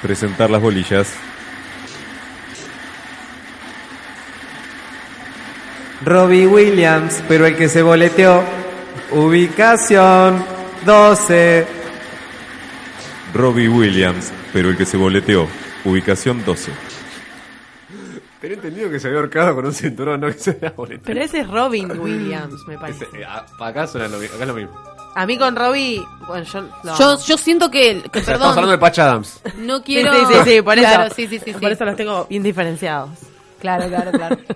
Presentar las bolillas. Robbie Williams, pero el que se boleteó. Ubicación 12. Robbie Williams, pero el que se boleteó. Ubicación 12. Tenía entendido que se había ahorcado con un cinturón, no que se había boleteado. Pero ese es Robin Williams, me parece. Ese- eh, a- acá, suena lo, acá es lo mismo. A mí con Robbie, bueno, yo... no. Yo, yo siento que, que O sea, estamos hablando de perdón, Patch Adams. no Sí, quiero... sí, sí, sí, por eso. Claro, sí, sí, sí, sí. Por eso los tengo bien diferenciados. Claro, claro, claro.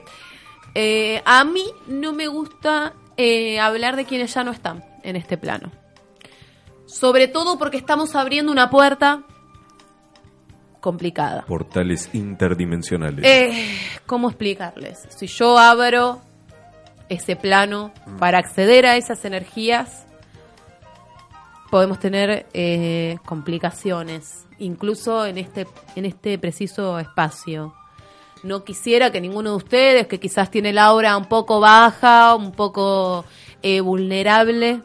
Eh, a mí no me gusta eh, hablar de quienes ya no están en este plano. Sobre todo porque estamos abriendo una puerta complicada. Portales interdimensionales. Eh, ¿Cómo explicarles? Si yo abro ese plano para acceder a esas energías, podemos tener eh, complicaciones, incluso en este, en este preciso espacio. No quisiera que ninguno de ustedes, que quizás tiene la aura un poco baja, un poco eh, vulnerable,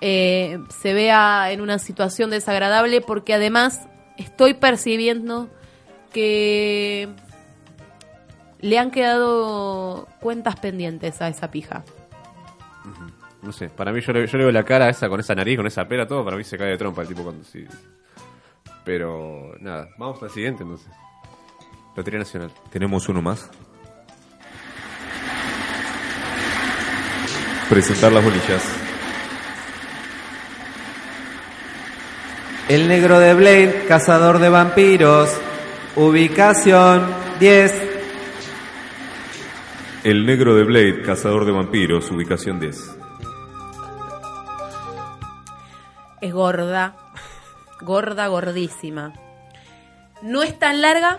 eh, se vea en una situación desagradable, porque además estoy percibiendo que le han quedado cuentas pendientes a esa pija. No sé, para mí yo le, yo le veo la cara esa con esa nariz, con esa pera, todo, para mí se cae de trompa el tipo cuando sí. Pero nada, vamos al siguiente entonces. Lotería Nacional. ¿Tenemos uno más? Presentar las bolillas. El negro de Blade, cazador de vampiros. Ubicación 10. El negro de Blade, cazador de vampiros, ubicación 10. Es gorda, gorda, gordísima. No es tan larga,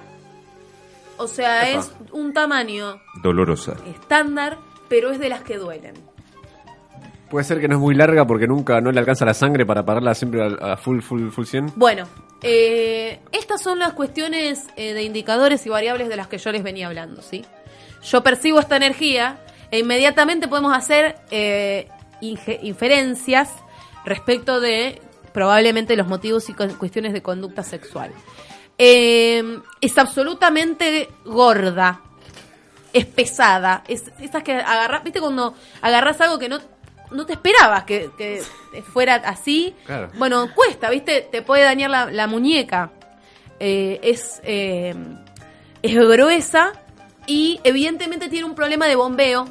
o sea, Epa. es un tamaño Dolorosa. estándar, pero es de las que duelen. Puede ser que no es muy larga porque nunca no le alcanza la sangre para pararla siempre a, a full, full, full 100. Bueno, eh, estas son las cuestiones eh, de indicadores y variables de las que yo les venía hablando, ¿sí? Yo percibo esta energía e inmediatamente podemos hacer eh, inferencias respecto de probablemente los motivos y cu- cuestiones de conducta sexual. Eh, es absolutamente gorda, es pesada, es esas que agarras, viste cuando agarras algo que no, no te esperabas que, que fuera así, Claro. bueno, cuesta, viste, te puede dañar la, la muñeca, Eh, es, eh, es gruesa y evidentemente tiene un problema de bombeo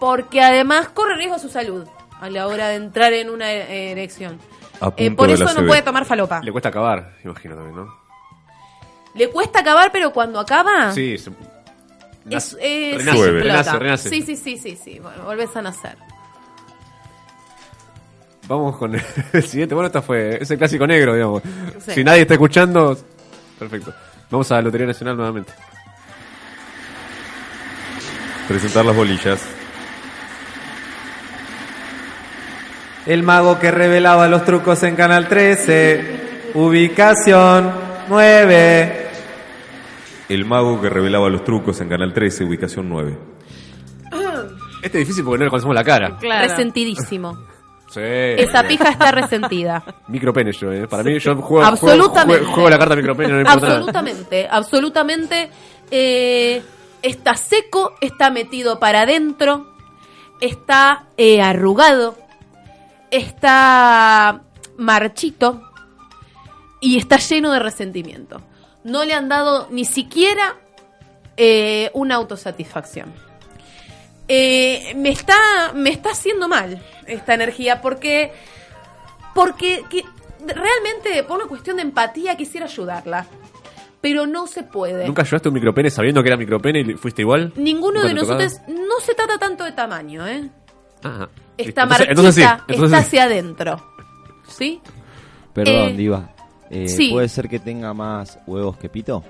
porque además corre riesgo a su salud a la hora de entrar en una eh, erección. A Eh, por de eso la no puede tomar falopa. Le cuesta acabar, imagino también, ¿no? Le cuesta acabar, pero cuando acaba... Sí, se- Es, es- renace, renace. Sí, sí, sí, sí, sí. Bueno, volvés a nacer. Vamos con el siguiente. Bueno, esta fue. Es el clásico negro, digamos. Sí. Si nadie está escuchando. Perfecto. Vamos a la Lotería Nacional nuevamente. Presentar las bolillas. El mago que revelaba los trucos en Canal 13. Ubicación 9. El mago que revelaba los trucos en Canal 13, ubicación 9. Este es difícil porque no le conocemos la cara. Claro. Resentidísimo. Sí. Esa pija está resentida. Micropene yo, ¿eh? Para mí, yo juego, Absolutamente. juego, juego la carta micropene, no importa nada. absolutamente, absolutamente. eh, está seco, está metido para adentro, está eh, arrugado, está marchito y está lleno de resentimiento. No le han dado ni siquiera eh, una autosatisfacción. Eh, me está me está haciendo mal esta energía porque porque que- realmente por una cuestión de empatía quisiera ayudarla pero no se puede ¿Nunca ayudaste a un micropene sabiendo que era micropene y fuiste igual? ninguno ¿Nunca de nosotros no se trata tanto de tamaño eh Ajá. Está Entonces- marchita entonces sí, entonces está sí. hacia adentro sí Perdón, Eh, Diva. Eh, sí. ¿Puede ser que tenga más huevos que pito?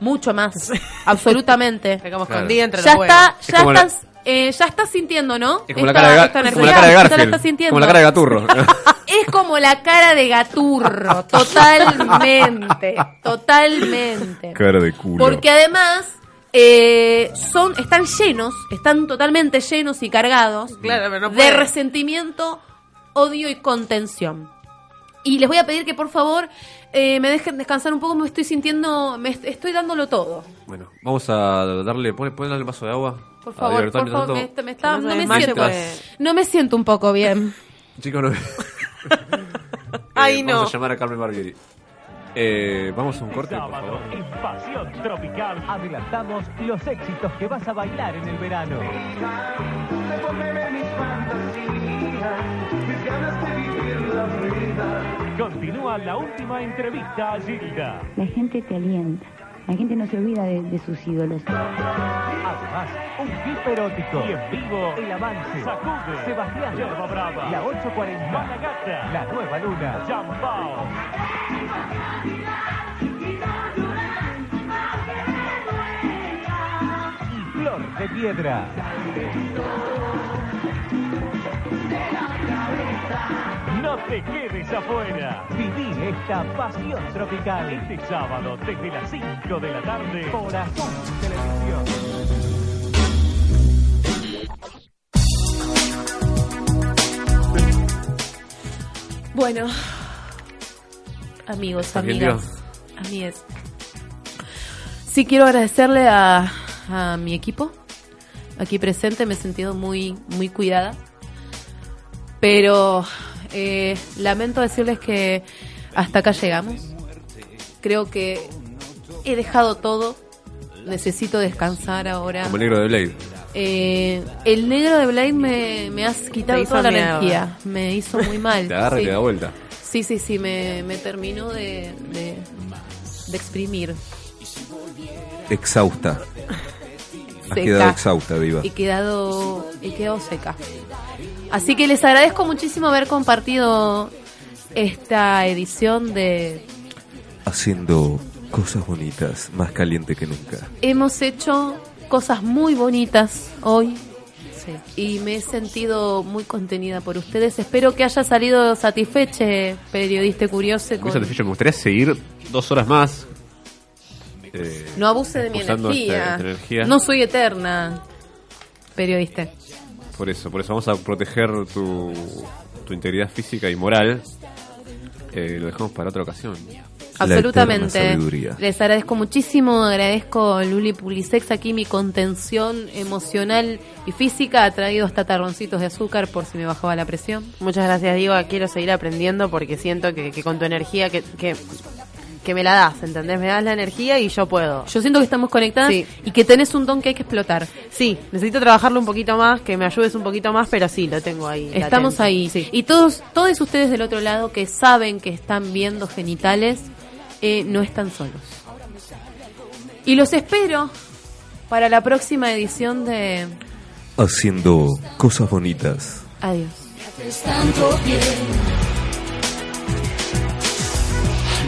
mucho más absolutamente Claro. entre ya los está huevos. ya como la- estás eh, ya estás sintiendo no Es como, la Esta- cara de, esta es como la cara de la Garfield. estás sintiendo Como la cara de Gaturro. Es como la cara de Gaturro, totalmente, totalmente. Cara de culo. Porque además eh, son, están llenos, están totalmente llenos y cargados Claro, pero no de resentimiento, odio y contención. Y les voy a pedir que por favor eh, me dejen descansar un poco, me estoy sintiendo, me est- estoy dándolo todo. Bueno, vamos a darle, ponle, ponle el vaso de agua. Por a favor, por me, me está- No me siento, pues. no me siento un poco bien. Chicos, no. Ay, Eh, no. Vamos a llamar a Carmen Barbieri. Eh, vamos a un corte, por Sábado favor. en Pasión Tropical adelantamos los éxitos que vas a bailar en el verano. Continúa la última entrevista a Gilda. La gente te alienta. La gente no se olvida de, sus ídolos. Además, un clip erótico y en vivo el avance. Sacude, Sebastián Yerba Brava, la 840, Malagata, la nueva luna, Jambao. Y Flor de Piedra. No te quedes afuera. Viví esta pasión tropical este sábado desde las 5 de la tarde por Azul Televisión. Bueno, amigos, ¿Estás bien, amigas, amigues. Sí quiero agradecerle a, a mi equipo aquí presente, me he sentido muy, muy cuidada. Pero eh, lamento decirles que hasta acá llegamos. Creo que he dejado todo. Necesito descansar ahora. Como el negro de Blade. Eh, el negro de Blade me, me has quitado toda la energía. Me hizo muy mal. Te agarra y Sí. te da vuelta. Sí, sí, sí, me, me terminó de, de, de exprimir. Exhausta. Has Seca. quedado exhausta, Diva. He quedado, he quedado seca. Así que les agradezco muchísimo haber compartido esta edición de... Haciendo cosas bonitas, más caliente que nunca. Hemos hecho cosas muy bonitas hoy y me he sentido muy contenida por ustedes. Espero que haya salido satisfeche, periodista curioso. Muy satisfecho. Me gustaría seguir dos horas más. Eh, No abuse de mi energía. esta- esta energía. No soy eterna, periodista. Por eso, por eso vamos a proteger tu, tu integridad física y moral. Eh, lo dejamos para otra ocasión. Absolutamente. Les agradezco muchísimo, agradezco a Luli Pulisex aquí mi contención emocional y física ha traído hasta tarroncitos de azúcar por si me bajaba la presión. Muchas gracias, Diego. Quiero seguir aprendiendo porque siento que, que con tu energía que, que, que me la das, ¿entendés? Me das la energía y yo puedo. Yo siento que estamos conectadas Sí. y que tenés un don que hay que explotar. Sí, necesito trabajarlo un poquito más, que me ayudes un poquito más, pero sí, lo tengo ahí. Estamos latente. ahí. Sí. Y todos, todos ustedes del otro lado que saben que están viendo genitales, eh, no están solos. Y los espero para la próxima edición de Haciendo cosas bonitas. Adiós.